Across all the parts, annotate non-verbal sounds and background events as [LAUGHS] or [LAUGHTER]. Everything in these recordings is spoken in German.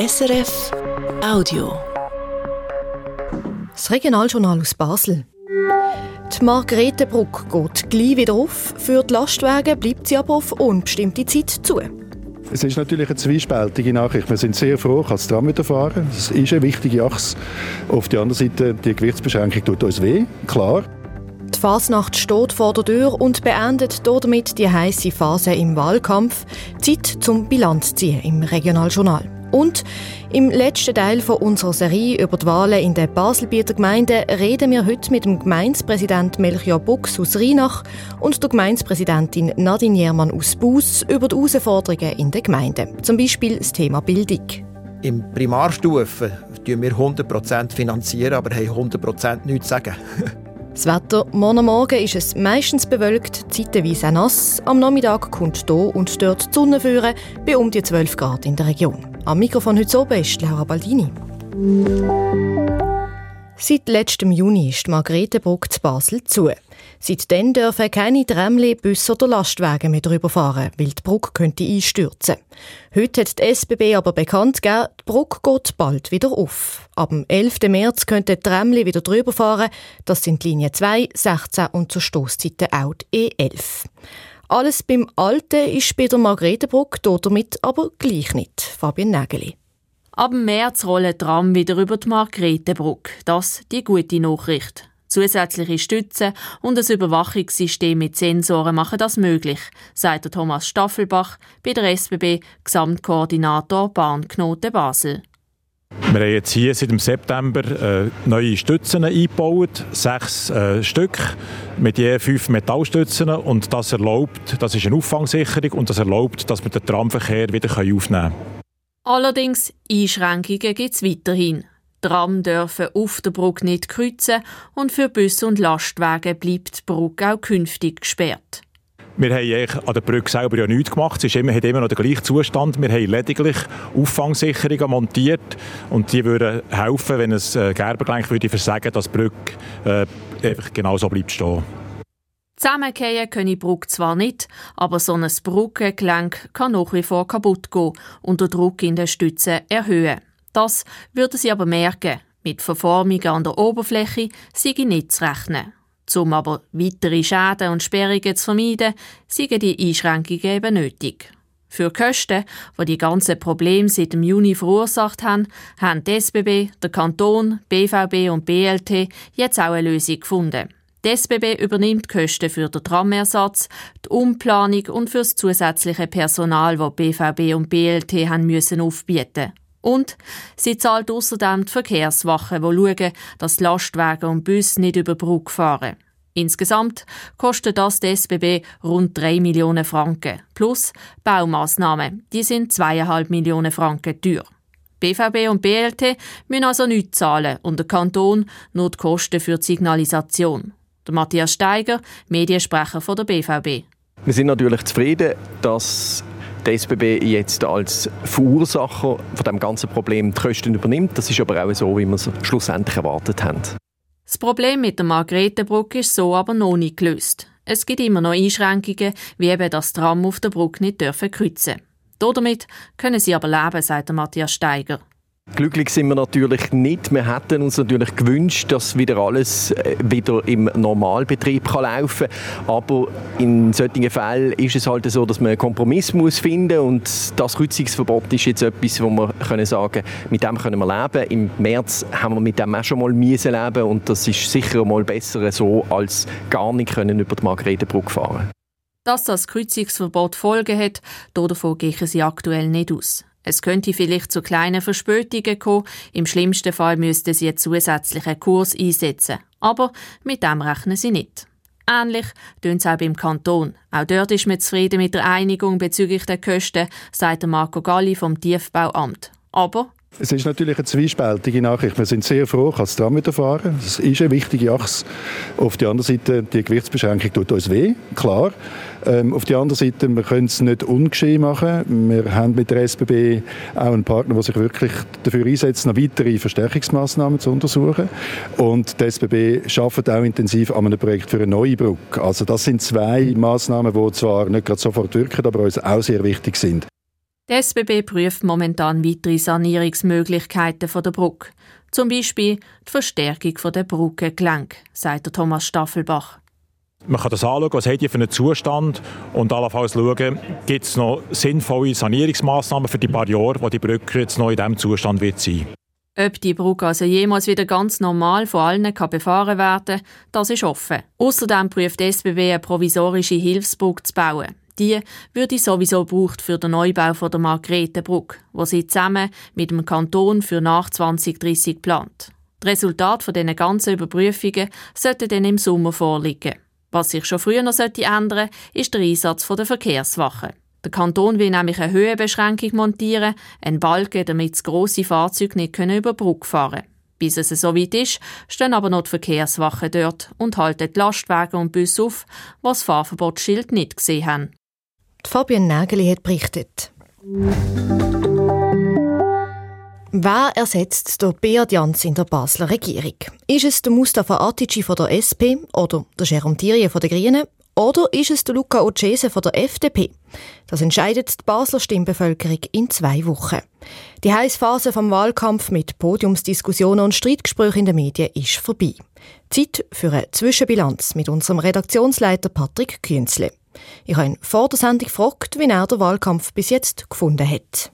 SRF Audio. Das Regionaljournal aus Basel. Die Margrethebrücke geht gleich wieder auf. Für die Lastwagen bleibt sie aber auf unbestimmte Zeit zu. Es ist natürlich eine zwiespältige Nachricht. Wir sind sehr froh, als Tram wieder fahren. Es ist eine wichtige Achse. Auf der anderen Seite, die Gewichtsbeschränkung tut uns weh, klar. Die Fasnacht steht vor der Tür und beendet damit die heiße Phase im Wahlkampf. Zeit zum Bilanz ziehen im Regionaljournal. Und im letzten Teil von unserer Serie über die Wahlen in den Baselbieter Gemeinden reden wir heute mit dem Gemeindepräsident Melchior Bux aus Rheinach und der Gemeindepräsidentin Nadine Jermann aus Bus über die Herausforderungen in den Gemeinden. Zum Beispiel das Thema Bildung. Im Primarstufe finanzieren wir 100% finanzieren, aber haben 100% nichts zu sagen. [LAUGHS] Das Wetter, morgen Morgen ist es meistens bewölkt, zeitweise auch nass. Am Nachmittag kommt hier und dort die Sonne führen, bei um die 12 Grad in der Region. Am Mikrofon heute oben ist Laura Baldini. Seit letztem Juni ist die Margrethebrücke zu Basel zu. Seitdem dürfen keine Tramli, Busse oder Lastwagen mehr drüber fahren, weil die Brücke könnte einstürzen. Heute hat die SBB aber bekannt gegeben, die Brücke geht bald wieder auf. Ab dem 11. März könnten die Tramli wieder drüber fahren. Das sind Linie 2, 16 und zur Stoßzeiten auch die E11. Alles beim Alten ist bei der Margrethebrücke damit aber gleich nicht. Fabian Nägeli. Ab März rollen Tram wieder über die Margrethebrücke. Das die gute Nachricht. Zusätzliche Stützen und ein Überwachungssystem mit Sensoren machen das möglich, sagt Thomas Staffelbach bei der SBB Gesamtkoordinator Bahnknoten Basel. Wir haben jetzt hier seit dem September äh, neue Stützen eingebaut, sechs äh, Stück mit je fünf Metallstützen und das erlaubt, das ist eine Auffangsicherung und das erlaubt, dass wir den Tramverkehr wieder aufnehmen können. Allerdings Einschränkungen gibt es weiterhin. Tram dürfen auf der Brücke nicht kreuzen und für Busse und Lastwagen bleibt die Brücke auch künftig gesperrt. Wir haben an der Brücke selber ja nichts gemacht. Es hat immer noch den gleichen Zustand. Wir haben lediglich Auffangsicherungen montiert und die würden helfen, wenn es äh, Gerbergelenk würde versagen, dass die Brücke äh, einfach genau so bleibt stehen. Zusammengehen können die Brücke zwar nicht, aber so ein Brückengelenk kann nach wie vor kaputt gehen und den Druck in den Stützen erhöhen. Das würden sie aber merken. Mit Verformungen an der Oberfläche sei nicht zu rechnen. Um aber weitere Schäden und Sperrungen zu vermeiden, seien die Einschränkungen eben nötig. Für die Kosten, die die ganzen Probleme seit dem Juni verursacht haben, haben die SBB, der Kanton, BVB und BLT jetzt auch eine Lösung gefunden. Die SBB übernimmt die Kosten für den Tramersatz, die Umplanung und für das zusätzliche Personal, das BVB und BLT haben müssen aufbieten und sie zahlt außerdem die Verkehrswachen, die schauen, dass Lastwagen und Busse nicht über die Brücke fahren. Insgesamt kostet das die SBB rund 3 Millionen Franken. Plus Baumaßnahmen, die sind 2,5 Millionen Franken teuer. BVB und BLT müssen also nichts zahlen und der Kanton nur die Kosten für die Signalisation. Der Matthias Steiger, Mediensprecher von der BVB. Wir sind natürlich zufrieden, dass die SBB jetzt als Verursacher von dem ganzen Problem die Kosten übernimmt. Das ist aber auch so, wie wir es schlussendlich erwartet haben. Das Problem mit der Margrethebrücke ist so aber noch nicht gelöst. Es gibt immer noch Einschränkungen, wie eben das Tram auf der Brücke nicht dürfen kreuzen. Damit können sie aber leben, sagt Matthias Steiger. Glücklich sind wir natürlich nicht. Wir hätten uns natürlich gewünscht, dass wieder alles äh, wieder im Normalbetrieb kann laufen kann. Aber in solchen Fällen ist es halt so, dass man einen Kompromiss muss finden und das Kreuzungsverbot ist jetzt etwas, wo wir können sagen, mit dem können wir leben. Im März haben wir mit dem auch schon mal müssen leben und das ist sicher mal besser so, als gar nicht können über die Margrethebrücke fahren. Dass das Kreuzungsverbot Folgen hat, davon gehen sie aktuell nicht aus. Es könnte vielleicht zu kleinen Verspätungen kommen. Im schlimmsten Fall müssten sie einen zusätzlichen Kurs einsetzen. Aber mit dem rechnen sie nicht. Ähnlich tun es auch beim Kanton. Auch dort ist man zufrieden mit der Einigung bezüglich der Kosten, sagt Marco Galli vom Tiefbauamt. Aber es ist natürlich eine zwiespältige Nachricht. Wir sind sehr froh, als Tram wieder fahren. Es ist eine wichtige Achse. Auf der anderen Seite, die Gewichtsbeschränkung tut uns weh, klar. Ähm, auf der anderen Seite, wir können es nicht ungeschehen machen. Wir haben mit der SBB auch einen Partner, der sich wirklich dafür einsetzt, noch weitere Verstärkungsmaßnahmen zu untersuchen. Und die SBB arbeitet auch intensiv an einem Projekt für eine neue Brücke. Also das sind zwei Maßnahmen, die zwar nicht gerade sofort wirken, aber uns auch sehr wichtig sind. Die SBB prüft momentan weitere Sanierungsmöglichkeiten der Brücke. Zum Beispiel die Verstärkung der Brückengelenke, sagt Thomas Staffelbach. Man kann das anschauen, was hat die für einen Zustand und allenfalls schauen, gibt es noch sinnvolle Sanierungsmaßnahmen für die paar Jahre, wo die Brücke jetzt noch in diesem Zustand wird sein. Ob die Brücke also jemals wieder ganz normal von allen kann befahren werden das ist offen. Außerdem prüft die SBB eine provisorische Hilfsbrücke zu bauen. Die würde sowieso gebraucht für den Neubau von der Margretenbrücke, wo sie zusammen mit dem Kanton für nach 2030 plant. Das Resultat von diesen ganzen Überprüfungen sollte dann im Sommer vorliegen. Was sich schon früher noch ändern sollte, ist der Einsatz der Verkehrswache. Der Kanton will nämlich eine Höhenbeschränkung montieren, einen Balken, damit grosse Fahrzeuge nicht über die Brücke fahren können. Bis es so weit ist, stehen aber noch die Verkehrswachen dort und halten die Lastwagen und Busse auf, was das Fahrverbotsschild nicht gesehen haben. Fabian Nageli hat berichtet. Wer ersetzt der Beat Jans in der Basler Regierung? Ist es der Mustafa Atici von der SP oder der Jerome Thierry von der Grünen oder ist es der Luca Ocese von der FDP? Das entscheidet die Basler Stimmbevölkerung in zwei Wochen. Die heiße Phase vom Wahlkampf mit Podiumsdiskussionen und Streitgesprächen in den Medien ist vorbei. Zeit für eine Zwischenbilanz mit unserem Redaktionsleiter Patrick Künzle. Ich habe ihn vor der Sendung gefragt, wie er den Wahlkampf bis jetzt gefunden hat.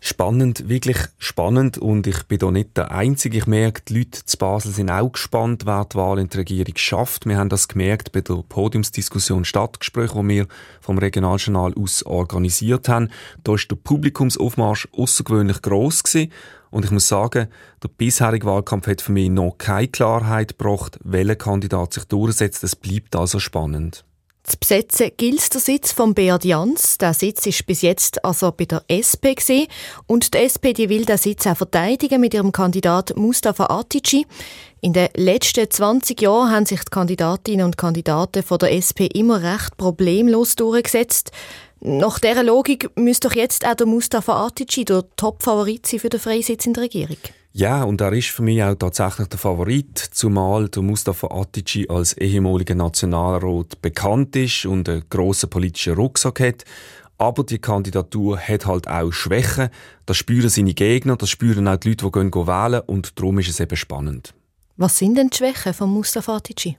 Spannend, wirklich spannend und ich bin da nicht der Einzige. Ich merke, die Leute zu Basel sind auch gespannt, wer die Wahl in der Regierung schafft. Wir haben das gemerkt bei der Podiumsdiskussion Stadtgespräch, wo wir vom Regionaljournal aus organisiert haben. Da ist der Publikumsaufmarsch außergewöhnlich gross gewesen. Und ich muss sagen, der bisherige Wahlkampf hat für mich noch keine Klarheit gebracht, welcher Kandidat sich durchsetzt. Es bleibt also spannend. Zu besetzen gilt der Sitz von Beat Jans. Der Sitz ist bis jetzt also bei der SP gewesen. und die SP die will den Sitz auch verteidigen mit ihrem Kandidat Mustafa Atici. In den letzten 20 Jahren haben sich die Kandidatinnen und Kandidaten von der SP immer recht problemlos durchgesetzt. Nach dieser Logik müsste doch jetzt auch der Mustafa Atici der Top-Favorit sein für den Freisitz in der Regierung. Ja, und er ist für mich auch tatsächlich der Favorit, zumal der Mustafa Atici als ehemaliger Nationalrat bekannt ist und einen grossen politischen Rucksack hat. Aber die Kandidatur hat halt auch Schwächen. Das spüren seine Gegner, das spüren auch die Leute, die gehen wählen und darum ist es eben spannend. Was sind denn die Schwächen von Mustafa Atici?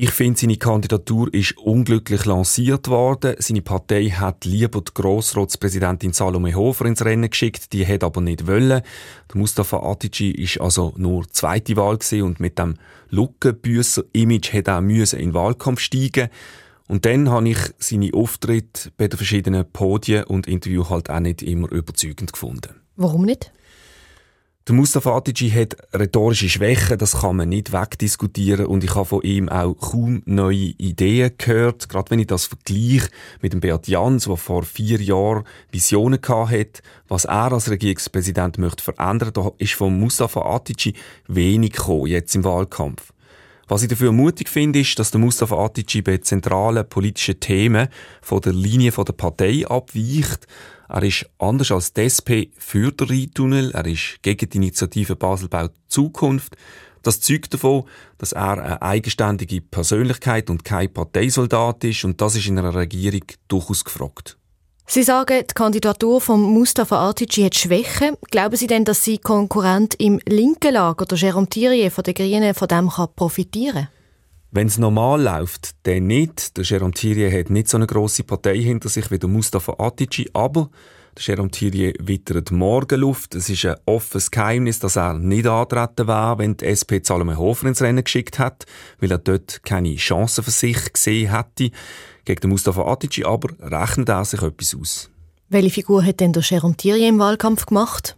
Ich finde, seine Kandidatur ist unglücklich lanciert worden. Seine Partei hat lieber die Grossratspräsidentin Salome Hofer ins Rennen geschickt, die hat aber nicht wollen. Der Mustafa Atici ist also nur zweite Wahl gewesen und mit dem Luckenbüsser-Image hat er müssen in den Wahlkampf steigen. Und dann habe ich seine Auftritte bei den verschiedenen Podien und Interviews halt auch nicht immer überzeugend gefunden. Warum nicht? Der Mustafa Atici hat rhetorische Schwächen, das kann man nicht wegdiskutieren und ich habe von ihm auch kaum neue Ideen gehört. Gerade wenn ich das vergleiche mit dem Beat Jans, der vor vier Jahren Visionen hatte, was er als Regierungspräsident möchte verändern, da ist von Mustafa Atici wenig gekommen, jetzt im Wahlkampf. Was ich dafür mutig finde, ist, dass der Mustafa Atici bei zentralen politischen Themen von der Linie der Partei abweicht. Er ist anders als die SP für den Rheintunnel. Er ist gegen die Initiative Basel baut Zukunft. Das zeugt davon, dass er eine eigenständige Persönlichkeit und kein Parteisoldat ist und das ist in einer Regierung durchaus gefragt. Sie sagen, die Kandidatur von Mustafa Atici hat Schwächen. Glauben Sie denn, dass Sie Konkurrent im linken Lager, der Jérôme Thierry von den Grünen, von dem kann profitieren kann? Wenn es normal läuft, dann nicht. Der Jérôme Thierry hat nicht so eine grosse Partei hinter sich wie der Mustafa Atici, aber der Jérôme Thierry wittert Morgenluft. Es ist ein offenes Geheimnis, dass er nicht antreten wäre, wenn die SP Salome Hofer ins Rennen geschickt hat, weil er dort keine Chance für sich gesehen hätte. Gegen den Mustafa Atici aber rechnet er sich etwas aus. Welche Figur hat denn der Jérôme Thierry im Wahlkampf gemacht?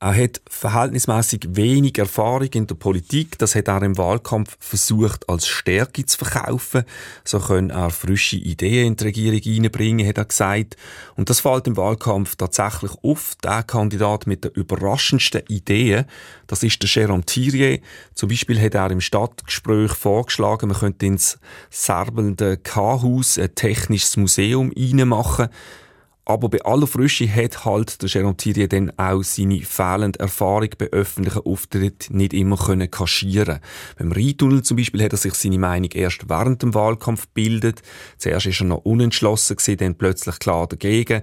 Er hat verhältnismäßig wenig Erfahrung in der Politik. Das hat er im Wahlkampf versucht, als Stärke zu verkaufen. So können er frische Ideen in die Regierung einbringen, hat er gesagt. Und das fällt im Wahlkampf tatsächlich auf. Der Kandidat mit den überraschendsten Ideen, das ist der Jérôme Thierry. Zum Beispiel hat er im Stadtgespräch vorgeschlagen, man könnte ins serbelnde K-Haus ein technisches Museum reinmachen. Aber bei aller Frische hat halt der Jérôme Thierry dann auch seine fehlende Erfahrung bei öffentlichen Auftritten nicht immer können kaschieren. Beim Rheintunnel zum Beispiel hat er sich seine Meinung erst während dem Wahlkampf bildet. Zuerst ist er noch unentschlossen gewesen, dann plötzlich klar dagegen.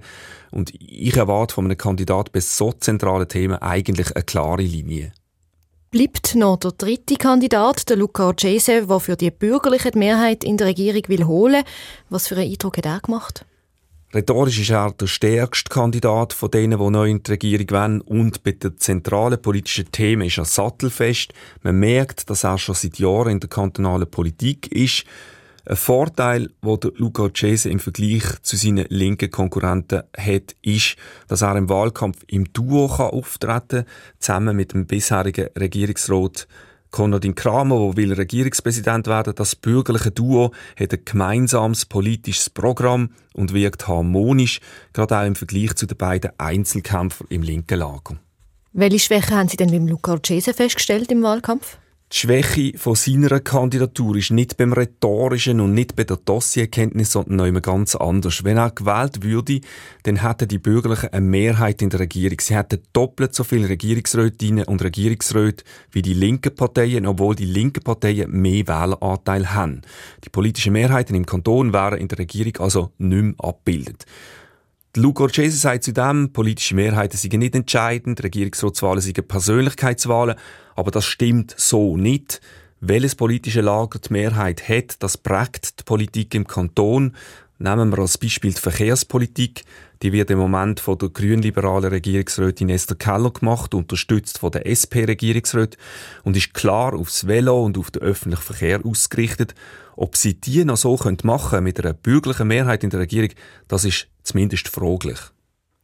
Und ich erwarte von einem Kandidat bei so zentralen Themen eigentlich eine klare Linie. Bleibt noch der dritte Kandidat, der Luca Orgese, der für die bürgerliche Mehrheit in der Regierung will holen. Was für einen Eindruck hat er gemacht? Rhetorisch ist er der stärkste Kandidat von denen, die neu in die Regierung wollen. Und bei den zentralen politischen Themen ist er sattelfest. Man merkt, dass er schon seit Jahren in der kantonalen Politik ist. Ein Vorteil, den Luca Cese im Vergleich zu seinen linken Konkurrenten hat, ist, dass er im Wahlkampf im Duo auftreten kann, zusammen mit dem bisherigen Regierungsrat Konradin Kramer, der will Regierungspräsident werden. Das bürgerliche Duo hat ein gemeinsames politisches Programm und wirkt harmonisch, gerade auch im Vergleich zu den beiden Einzelkämpfern im linken Lager. Welche Schwächen haben Sie denn mit Luca Cese festgestellt im Wahlkampf? Die Schwäche von seiner Kandidatur ist nicht beim Rhetorischen und nicht bei der Dossierkenntnis, sondern noch immer ganz anders. Wenn er gewählt würde, dann hätten die Bürgerlichen eine Mehrheit in der Regierung. Sie hätten doppelt so viele Regierungsrätinnen und Regierungsräte wie die linken Parteien, obwohl die linken Parteien mehr Wähleranteil haben. Die politischen Mehrheiten im Kanton wären in der Regierung also nicht mehr abgebildet. Luca Orcese sagt zudem, politische Mehrheiten seien nicht entscheidend, Regierungsratswahlen seien Persönlichkeitswahlen, aber das stimmt so nicht. Welches politische Lager die Mehrheit hat, das prägt die Politik im Kanton. Nehmen wir als Beispiel die Verkehrspolitik. Die wird im Moment von der grünliberalen Regierungsrätin Esther Keller gemacht, unterstützt von der SP-Regierungsrätin und ist klar aufs Velo und auf den öffentlichen Verkehr ausgerichtet. Ob sie die noch so machen können mit einer bürgerlichen Mehrheit in der Regierung, das ist zumindest fraglich.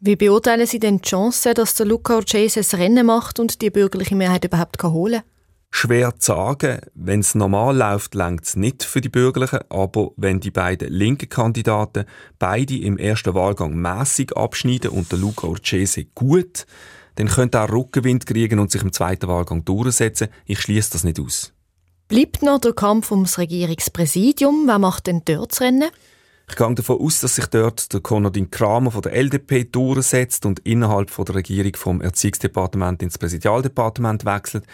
Wie beurteilen Sie denn die Chance, dass der Luca Orcese das Rennen macht und die bürgerliche Mehrheit überhaupt holen kann? Schwer zu sagen. Wenn es normal läuft, längt es nicht für die Bürgerlichen. Aber wenn die beiden linken Kandidaten beide im ersten Wahlgang mäßig abschneiden und der Luca Orcese gut, dann könnte er Rückenwind kriegen und sich im zweiten Wahlgang durchsetzen. Ich schließe das nicht aus. Bleibt noch der Kampf ums Regierungspräsidium. Wer macht denn dort das Rennen? Ich gehe davon aus, dass sich dort der Konradin Kramer von der LDP durchsetzt und innerhalb von der Regierung vom Erziehungsdepartement ins Präsidialdepartement wechselt.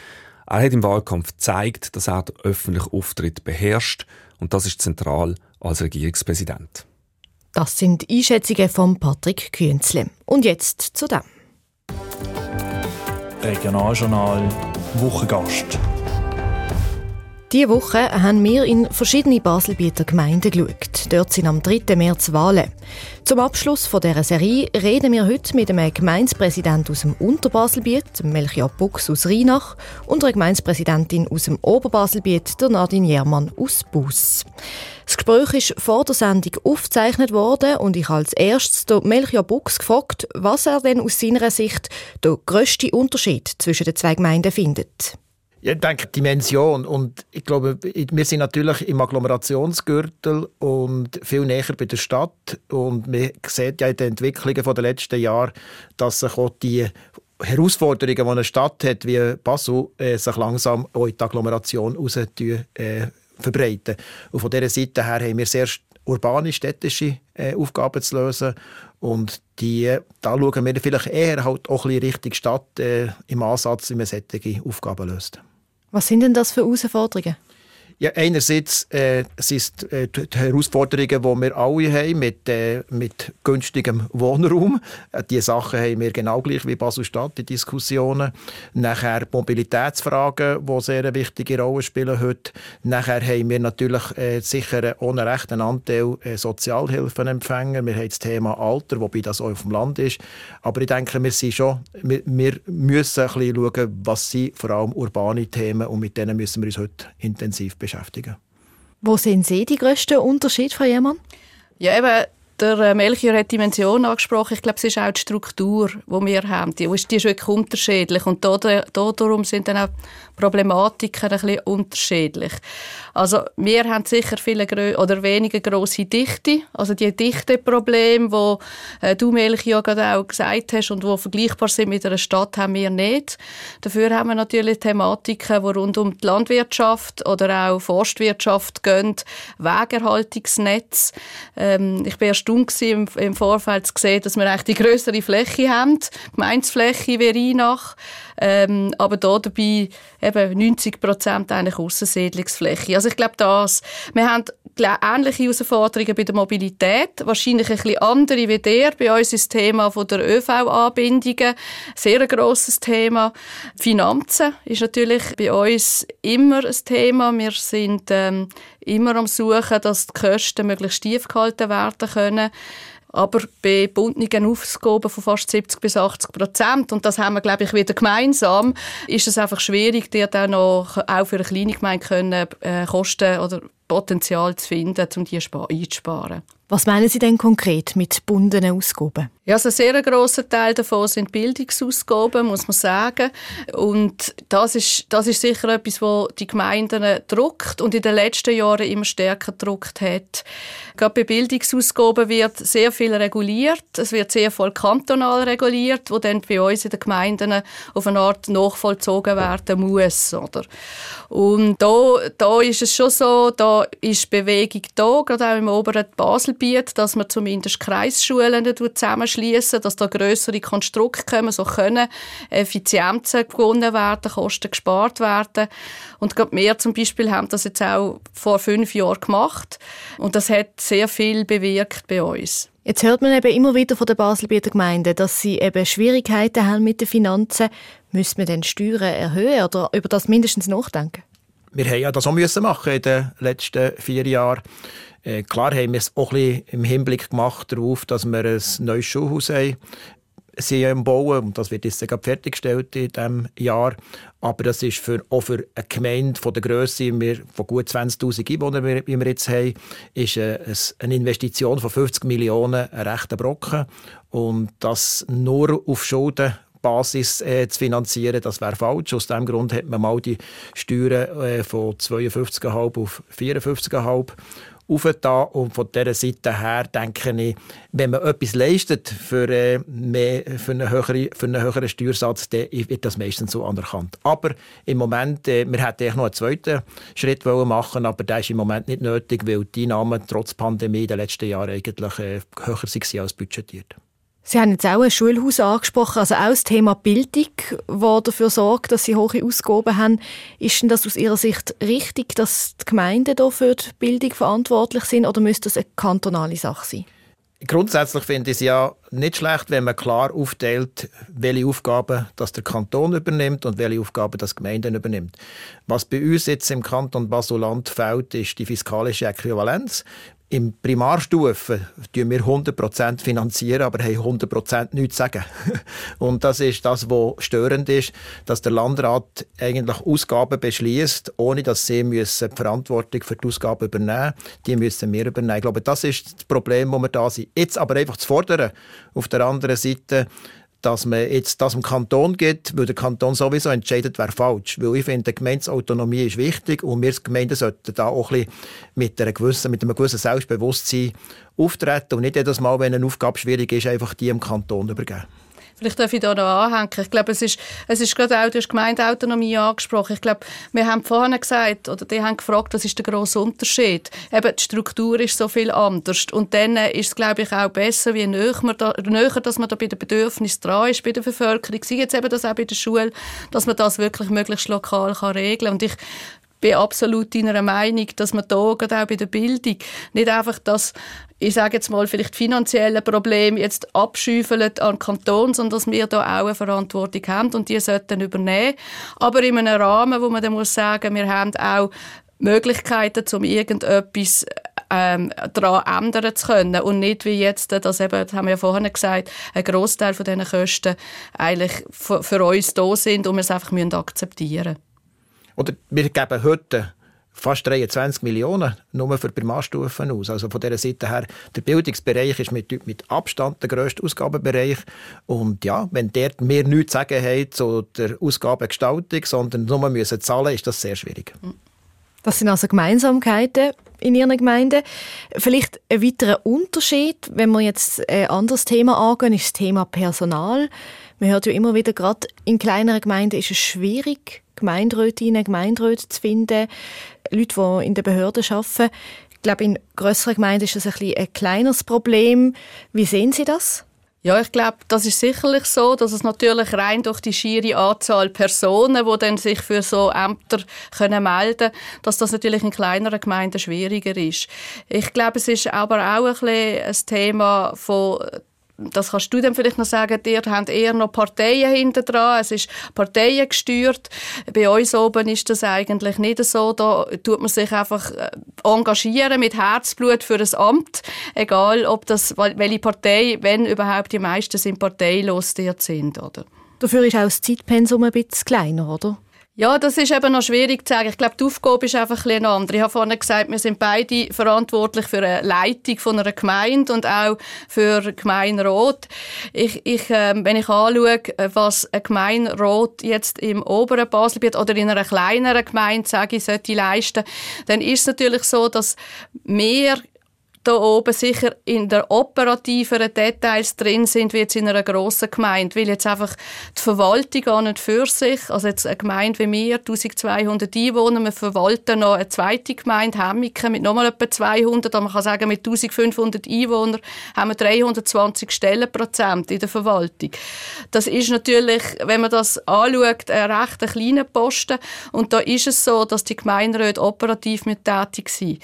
Er hat im Wahlkampf gezeigt, dass er den öffentlichen Auftritt beherrscht und das ist zentral als Regierungspräsident. Das sind Einschätzungen von Patrick Künzle. Und jetzt zu dem. Regionaljournal Wochengast. Diese Woche haben wir in verschiedene Baselbieter Gemeinden geschaut. Dort sind am 3. März Wahlen. Zum Abschluss dieser Serie reden wir heute mit einem Gemeindepräsidenten aus dem Unterbaselbiet, Melchior Buchs aus Rheinach, und einer Gemeindepräsidentin aus dem Oberbaselbiet, der Nadine Jermann aus Bus. Das Gespräch ist vor der Sendung aufgezeichnet worden und ich als erstes den Melchior Buchs gefragt, was er denn aus seiner Sicht der grösste Unterschied zwischen den zwei Gemeinden findet. Ich denke, Dimension. Und ich glaube, wir sind natürlich im Agglomerationsgürtel und viel näher bei der Stadt. Und man sieht ja in den Entwicklungen der letzten Jahre, dass sich auch die Herausforderungen, die eine Stadt hat, wie Basel, äh, sich langsam auch in die Agglomeration raus äh, verbreiten. Und von dieser Seite her haben wir sehr urbane, städtische äh, Aufgaben zu lösen. Und die, da schauen wir vielleicht eher halt auch ein bisschen Richtung Stadt äh, im Ansatz, wie man solche Aufgaben löst. Was sind denn das für Herausforderungen? Ja, einerseits äh, sind äh, die Herausforderungen, die wir alle haben mit, äh, mit günstigem Wohnraum. Äh, die Sachen haben wir genau gleich wie Basel-Stadt, die Diskussionen. Nachher Mobilitätsfragen, die sehr eine wichtige Rolle spielen heute. Nachher haben wir natürlich äh, sicher ohne rechten Anteil äh, Sozialhilfenempfänger. Wir haben das Thema Alter, wobei das auch auf dem Land ist. Aber ich denke, wir, sind schon, wir, wir müssen ein bisschen schauen, was sind vor allem urbane Themen und mit denen müssen wir uns heute intensiv beschäftigen beschäftigen. Wo sehen Sie die grössten Unterschiede, Frau Jemann? Ja, eben, der äh, Melchior hat die Dimension angesprochen. Ich glaube, es ist auch die Struktur, die wir haben. Die, die ist wirklich unterschiedlich. Und da, da, darum sind dann auch Problematiken ein bisschen unterschiedlich. Also wir haben sicher viele oder weniger große Dichte, also die Dichteprobleme, wo äh, du Melch ja gerade auch gesagt hast und wo vergleichbar sind mit einer Stadt, haben wir nicht. Dafür haben wir natürlich Thematiken, die rund um die Landwirtschaft oder auch Forstwirtschaft gehen, Wegerhaltungsnetz. Ähm, ich bin erst erstaunt im, im Vorfeld zu sehen, dass wir eigentlich die größere Fläche haben, Gemeinsfläche wie Rheinach, ähm, aber da dabei eben 90 Prozent eigentlich Aussensiedlungsfläche. Also ich glaube das. Wir haben ähnliche Herausforderungen bei der Mobilität, wahrscheinlich ein bisschen andere wie der. Bei uns ist das Thema von der ÖV-Anbindungen sehr ein grosses Thema. Finanzen ist natürlich bei uns immer ein Thema. Wir sind ähm, immer am Suchen, dass die Kosten möglichst tief gehalten werden können. Aber bei bundnigen Ausgaben von fast 70 bis 80 Prozent, und das haben wir, glaube ich, wieder gemeinsam, ist es einfach schwierig, dir dann noch auch für eine kleine Gemeinde können, äh, Kosten oder Potenzial zu finden, um die einzusparen. Was meinen Sie denn konkret mit gebundenen Ausgaben? Ja, also ein sehr grosser Teil davon sind Bildungsausgaben, muss man sagen. Und das ist, das ist sicher etwas, was die Gemeinden druckt und in den letzten Jahren immer stärker gedruckt hat. Gerade bei Bildungsausgaben wird sehr viel reguliert. Es wird sehr voll kantonal reguliert, wo dann bei uns in den Gemeinden auf eine Art nachvollzogen werden muss. Oder? Und da, da ist es schon so, da ist Bewegung da, gerade auch im oberen Baselbiet, dass man zumindest Kreisschulen zusammenschließen, dass da größere Konstrukte kommen, so können Effizienzen gewonnen werden, Kosten gespart werden. Und gerade wir zum Beispiel haben das jetzt auch vor fünf Jahren gemacht und das hat sehr viel bewirkt bei uns. Jetzt hört man eben immer wieder von der Baselbieter Gemeinde, dass sie eben Schwierigkeiten haben mit den Finanzen. Müsste man dann Steuern erhöhen oder über das mindestens nachdenken? Wir haben ja das auch müssen machen in den letzten vier Jahren. Äh, klar haben wir es auch ein bisschen im Hinblick gemacht darauf, dass wir ein neues Schulhaus haben sie am Bauen und das wird jetzt gerade fertiggestellt in diesem Jahr. Aber das ist für, auch für eine Gemeinde von der Größe, von gut 20'000 Einwohnern, wie wir jetzt haben, ist äh, eine Investition von 50 Millionen ein rechter Brocken. Und das nur auf Schulden Basis äh, zu finanzieren, das wäre falsch. Aus diesem Grund hat man mal die Steuern äh, von 52,5 auf 54,5 aufgetan. Und von dieser Seite her denke ich, wenn man etwas leistet für, äh, mehr, für, einen, höheren, für einen höheren Steuersatz, dann wird das meistens so anerkannt. Aber im Moment, äh, wir hätten noch einen zweiten Schritt machen aber der ist im Moment nicht nötig, weil die Einnahmen trotz Pandemie in den letzten Jahren eigentlich äh, höher waren als budgetiert. Sie haben jetzt auch ein Schulhaus angesprochen, also auch das Thema Bildung, das dafür sorgt, dass Sie hohe Ausgaben haben. Ist denn das aus Ihrer Sicht richtig, dass die Gemeinden hier für die Bildung verantwortlich sind oder müsste das eine kantonale Sache sein? Grundsätzlich finde ich es ja nicht schlecht, wenn man klar aufteilt, welche Aufgaben das der Kanton übernimmt und welche Aufgaben das Gemeinden übernimmt. Was bei uns jetzt im Kanton Basel-Land fehlt, ist die fiskalische Äquivalenz. Im Primarstufe finanzieren wir 100% finanzieren, aber haben 100% nichts zu sagen. [LAUGHS] Und das ist das, was störend ist, dass der Landrat eigentlich Ausgaben beschließt, ohne dass sie müssen die Verantwortung für die Ausgaben übernehmen müssen. Die müssen wir übernehmen. Ich glaube, das ist das Problem, wo wir da sind. Jetzt aber einfach zu fordern, auf der anderen Seite, dass man jetzt das dem Kanton gibt, weil der Kanton sowieso entscheidet, wäre falsch. Weil ich finde, Gemeindeautonomie ist wichtig und wir Gemeinden sollten da auch ein mit, einer gewissen, mit einem gewissen Selbstbewusstsein auftreten und nicht jedes Mal, wenn eine Aufgabe schwierig ist, einfach die dem Kanton übergeben. Vielleicht darf ich da noch anhängen. Ich glaube, es ist, es ist gerade auch, du hast Gemeindeautonomie angesprochen. Ich glaube, wir haben vorhin gesagt, oder die haben gefragt, was ist der grosse Unterschied? Eben, die Struktur ist so viel anders. Und dann ist es, glaube ich, auch besser, wie näher, man da, näher dass man da bei den Bedürfnissen dran ist, bei der Bevölkerung. Sie jetzt eben das auch bei der Schule, dass man das wirklich möglichst lokal kann regeln kann. Und ich bin absolut deiner Meinung, dass man da gerade auch bei der Bildung nicht einfach das, ich sage jetzt mal, vielleicht finanzielle Problem jetzt abschüfeln an Kanton, sondern dass wir da auch eine Verantwortung haben und die sollten übernehmen. Aber in einem Rahmen, wo man dann muss sagen, wir haben auch Möglichkeiten, um irgendetwas ähm, daran ändern zu können und nicht wie jetzt, das, eben, das haben wir ja vorhin gesagt, ein Großteil von diesen Kosten eigentlich für, für uns da sind und wir es einfach akzeptieren müssen. Oder wir geben heute fast 23 Millionen nur für Primarstufen aus. Also von dieser Seite her, der Bildungsbereich ist mit, mit Abstand der grösste Ausgabenbereich. Und ja, wenn dort wir nichts zu sagen haben zu der Ausgabengestaltung, sondern nur müssen zahlen, ist das sehr schwierig. Das sind also Gemeinsamkeiten in Ihren Gemeinden. Vielleicht ein weiterer Unterschied, wenn wir jetzt ein anderes Thema angehen, ist das Thema Personal. Man hört ja immer wieder, gerade in kleineren Gemeinden ist es schwierig, Gemeinderätinnen, Gemeinderäte zu finden, Leute, die in den Behörden arbeiten. Ich glaube, in grösseren Gemeinden ist das ein, bisschen ein kleineres Problem. Wie sehen Sie das? Ja, ich glaube, das ist sicherlich so, dass es natürlich rein durch die schiere Anzahl Personen, die dann sich für so Ämter können melden, dass das natürlich in kleineren Gemeinden schwieriger ist. Ich glaube, es ist aber auch ein, bisschen ein Thema von das kannst du dann vielleicht noch sagen, ihr habt eher noch Parteien hinter dran, es ist Parteien gesteuert. Bei uns oben ist das eigentlich nicht so, da tut man sich einfach äh, engagieren mit Herzblut für ein Amt, egal ob das, welche Partei, wenn überhaupt die meisten sind parteilos sind, oder? Dafür ist auch das Zeitpensum ein bisschen kleiner, oder? Ja, das ist eben noch schwierig zu sagen. Ich glaube, die Aufgabe ist einfach ein eine andere. Ich habe vorhin gesagt, wir sind beide verantwortlich für eine Leitung von einer Gemeinde und auch für Gemeinderat. Ich, ich, äh, wenn ich anschaue, was ein Gemeinderat jetzt im oberen Baselbiet oder in einer kleineren Gemeinde, sage ich, sollte leisten, dann ist es natürlich so, dass mehr da oben sicher in der operativeren Details drin sind, wie jetzt in einer grossen Gemeinde, weil jetzt einfach die Verwaltung an und für sich, also jetzt eine Gemeinde wie wir, 1200 Einwohner, wir verwalten noch eine zweite Gemeinde, Hemmiken, mit nochmal etwa 200, aber man kann sagen, mit 1500 Einwohnern haben wir 320 Stellenprozent in der Verwaltung. Das ist natürlich, wenn man das anschaut, ein recht kleiner Posten und da ist es so, dass die Gemeinderäte operativ mit tätig sind.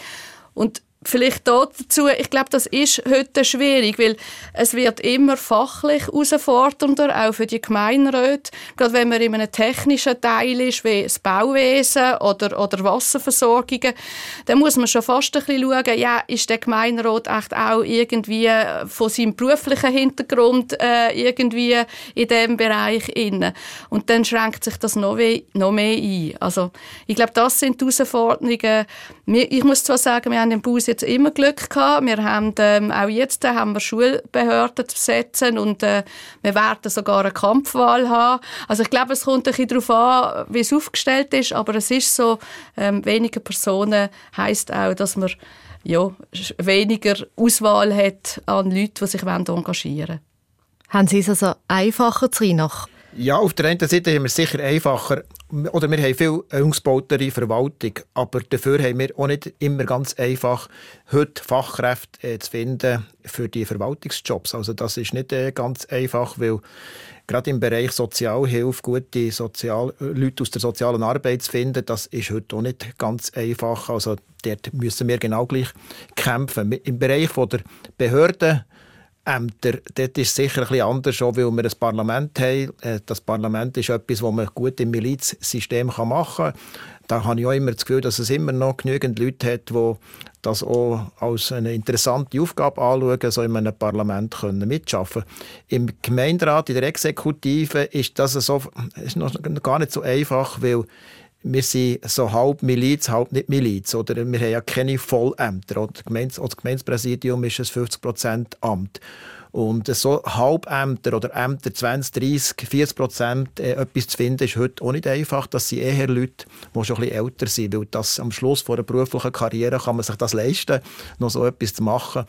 Und vielleicht dazu, ich glaube, das ist heute schwierig, weil es wird immer fachlich herausfordernder, auch für die Gemeinderäte. Gerade wenn man in einem technischen Teil ist, wie das Bauwesen oder, oder Wasserversorgungen, dann muss man schon fast ein bisschen schauen, ja, ist der Gemeinderat echt auch irgendwie von seinem beruflichen Hintergrund äh, irgendwie in diesem Bereich inne. Und dann schränkt sich das noch, noch mehr ein. Also, ich glaube, das sind die Herausforderungen. Ich muss zwar sagen, wir haben im Bus jetzt immer Glück gehabt. Wir haben ähm, auch jetzt äh, haben wir Schulbehörden zu besetzen und äh, wir werden sogar eine Kampfwahl haben. Also ich glaube, es kommt ein bisschen darauf an, wie es aufgestellt ist, aber es ist so, ähm, weniger Personen heißt auch, dass man ja, weniger Auswahl hat an Leuten, die sich engagieren wollen. Haben Sie es also einfacher zu nach ja, auf der einen Seite haben wir sicher einfacher, oder wir haben viel ausgebautere Verwaltung, aber dafür haben wir auch nicht immer ganz einfach, heute Fachkräfte äh, zu finden für die Verwaltungsjobs. Also das ist nicht äh, ganz einfach, weil gerade im Bereich Sozialhilfe gute Sozial Leute aus der sozialen Arbeit zu finden, das ist heute auch nicht ganz einfach. Also dort müssen wir genau gleich kämpfen. Im Bereich der Behörden Ämter, dort ist es sicher ein bisschen anders, auch weil wir ein Parlament haben. Äh, das Parlament ist etwas, das man gut im Milizsystem machen kann. Da habe ich auch immer das Gefühl, dass es immer noch genügend Leute hat, die das auch als eine interessante Aufgabe anschauen, so in einem Parlament können mitschaffen Im Gemeinderat, in der Exekutive, ist das so, ist noch gar nicht so einfach, weil wir sind so halb Miliz, halb nicht Miliz. Oder wir haben ja keine Vollämter. Oder oder das Gemeindepräsidium ist ein 50% Amt. Und so Halbämter oder Ämter 20, 30, 40 Prozent äh, etwas zu finden, ist heute auch nicht einfach. Das sind eher Leute, die schon ein bisschen älter sind. Weil das, am Schluss von einer beruflichen Karriere kann man sich das leisten, noch so etwas zu machen.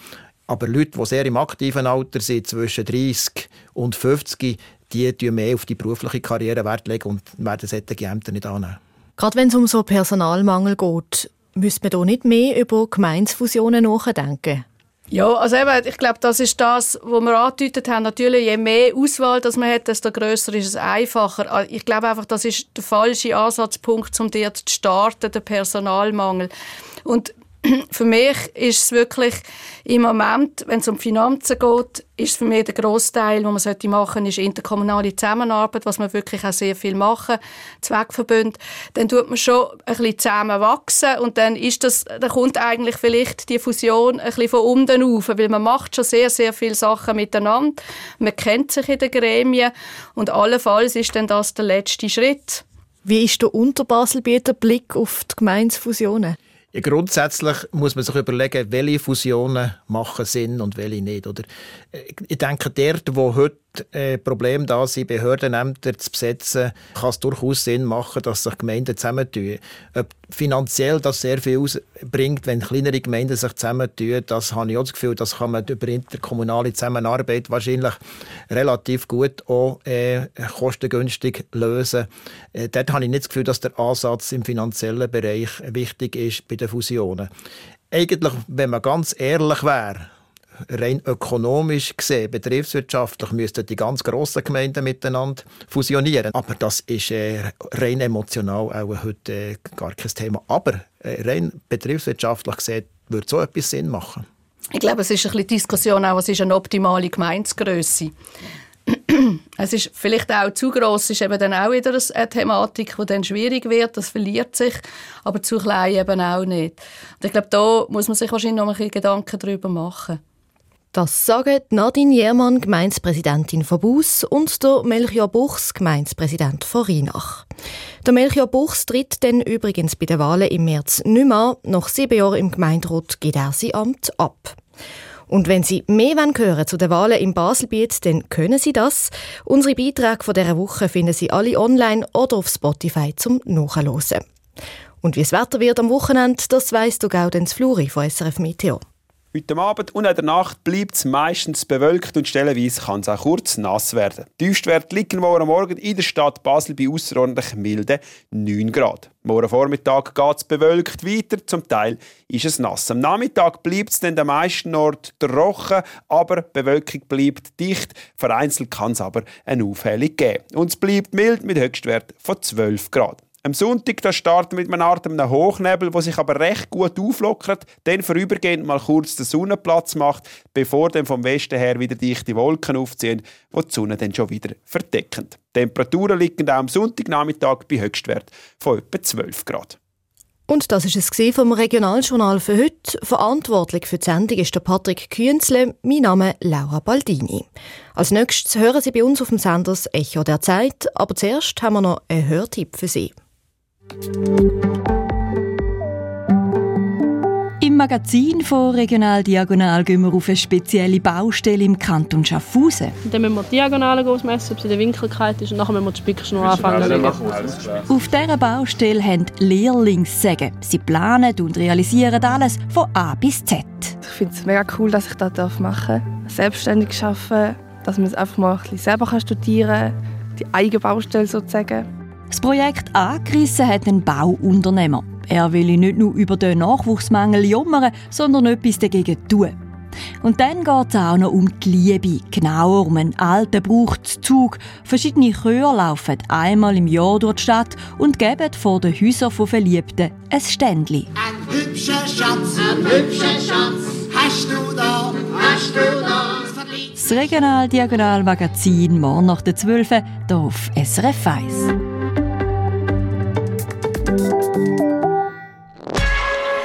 Aber Leute, die sehr im aktiven Alter sind, zwischen 30 und 50, die legen mehr auf die berufliche Karriere Wert legen und werden solche Ämter nicht annehmen. Gerade wenn es um so Personalmangel geht, müsste man da nicht mehr über Gemeinsfusionen nachdenken? Ja, also eben, ich glaube, das ist das, was wir angedeutet haben. Natürlich, je mehr Auswahl das man hat, desto grösser ist es einfacher. Ich glaube einfach, das ist der falsche Ansatzpunkt, um dort zu starten, der Personalmangel. Und [CLEARS THROAT] für mich ist es wirklich im Moment, wenn es um Finanzen geht, ist für mich der Großteil, was man sollte machen, ist interkommunale Zusammenarbeit, was man wirklich auch sehr viel machen, Zweckverbund. Dann tut man schon ein bisschen zusammen wachsen und dann ist das, dann kommt eigentlich vielleicht die Fusion ein bisschen von unten auf, weil man macht schon sehr, sehr viele Sachen miteinander. Man kennt sich in den Gremien und allenfalls ist dann das der letzte Schritt. Wie ist der Unterbaselbieter Blick auf die Gemeinsfusionen? Ja, grundsätzlich muss man sich überlegen, welche Fusionen machen Sinn und welche nicht. Oder ich denke, dort, wo heute äh, Problem da sind, Behördenämter zu besetzen, kann es durchaus Sinn machen, dass sich Gemeinden zusammentun. Ob finanziell das sehr viel ausbringt, wenn kleinere Gemeinden sich zusammentun, das habe ich auch das Gefühl, das kann man über interkommunale Zusammenarbeit wahrscheinlich relativ gut auch äh, kostengünstig lösen. Äh, dort habe ich nicht das Gefühl, dass der Ansatz im finanziellen Bereich wichtig ist bei den Fusionen eigentlich, wenn man ganz ehrlich wäre, rein ökonomisch gesehen, betriebswirtschaftlich, müssten die ganz grossen Gemeinden miteinander fusionieren. Aber das ist äh, rein emotional auch heute äh, gar kein Thema. Aber äh, rein betriebswirtschaftlich gesehen würde so etwas Sinn machen. Ich glaube, es ist ein bisschen Diskussion auch, was ist eine optimale Gemeinsgröße. [CLEARS THROAT] es ist vielleicht auch zu gross, ist eben dann auch wieder eine Thematik, die dann schwierig wird, das verliert sich, aber zu klein eben auch nicht. Und ich glaube, da muss man sich wahrscheinlich noch ein bisschen Gedanken darüber machen. Das sagen Nadine Jermann, Gemeindepräsidentin von Bus, und der Melchior Buchs, Gemeindepräsident von Rheinach. Der Melchior Buchs tritt dann übrigens bei den Wahlen im März nicht mehr. Nach sieben Jahren im Gemeinderat geht er sein Amt ab. Und wenn Sie mehr hören zu den Wahlen im Baselbiet, dann können Sie das. Unsere Beiträge von dieser Woche finden Sie alle online oder auf Spotify zum Nachhören. Und wie es Wetter wird am Wochenende, das weiss du Gaudenz Fluri von SRF Meteor. Heute Abend und in der Nacht bleibt es meistens bewölkt und stellenweise kann es auch kurz nass werden. Die Tiefstwerte liegen morgen Morgen in der Stadt Basel bei außerordentlich milden 9 Grad. Morgen Vormittag geht es bewölkt weiter, zum Teil ist es nass. Am Nachmittag bleibt es dann den meisten Orten trocken, aber die Bewölkung bleibt dicht. Vereinzelt kann es aber eine Aufhellung geben. Und es bleibt mild mit Höchstwert von 12 Grad. Am Sonntag da starten mit einer Art einem Hochnebel, der sich aber recht gut auflockert, dann vorübergehend mal kurz den Sonnenplatz macht, bevor dann vom Westen her wieder dichte Wolken aufziehen, die die Sonne dann schon wieder verdecken. Temperaturen liegen auch am Sonntagnachmittag bei Höchstwert von etwa 12 Grad. Und das ist es vom Regionaljournal für heute. Verantwortlich für die Sendung ist der Patrick Künzle. Mein Name Laura Baldini. Als nächstes hören Sie bei uns auf dem Sender das Echo der Zeit. Aber zuerst haben wir noch einen Hörtipp für Sie. Im Magazin von Regional Diagonal gehen wir auf eine spezielle Baustelle im Kanton Schaffhausen. Dann müssen wir die Diagonale ausmessen, ob sie in der Winkelkeit ist und nachher müssen wir die Spickschnur anfangen Auf dieser Baustelle haben Lehrlingssäge. Sie planen und realisieren alles von A bis Z. Ich finde es mega cool, dass ich das machen darf. Selbstständig arbeiten, dass man es einfach mal ein bisschen selber studieren kann, die eigene Baustelle sozusagen. Das Projekt angerissen hat ein Bauunternehmer. Er will nicht nur über den Nachwuchsmangel jammern, sondern etwas dagegen tun. Und dann geht es auch noch um die Liebe, genauer um einen alten Brauchtszug. Verschiedene Chöre laufen einmal im Jahr durch die Stadt und geben vor den Häusern von Verliebten ein Ständchen. Ein hübscher Schatz, ein hübscher Schatz, hast du da, hast du da. Das Regional-Diagonal-Magazin morgen nach der 12 hier auf SRF 1.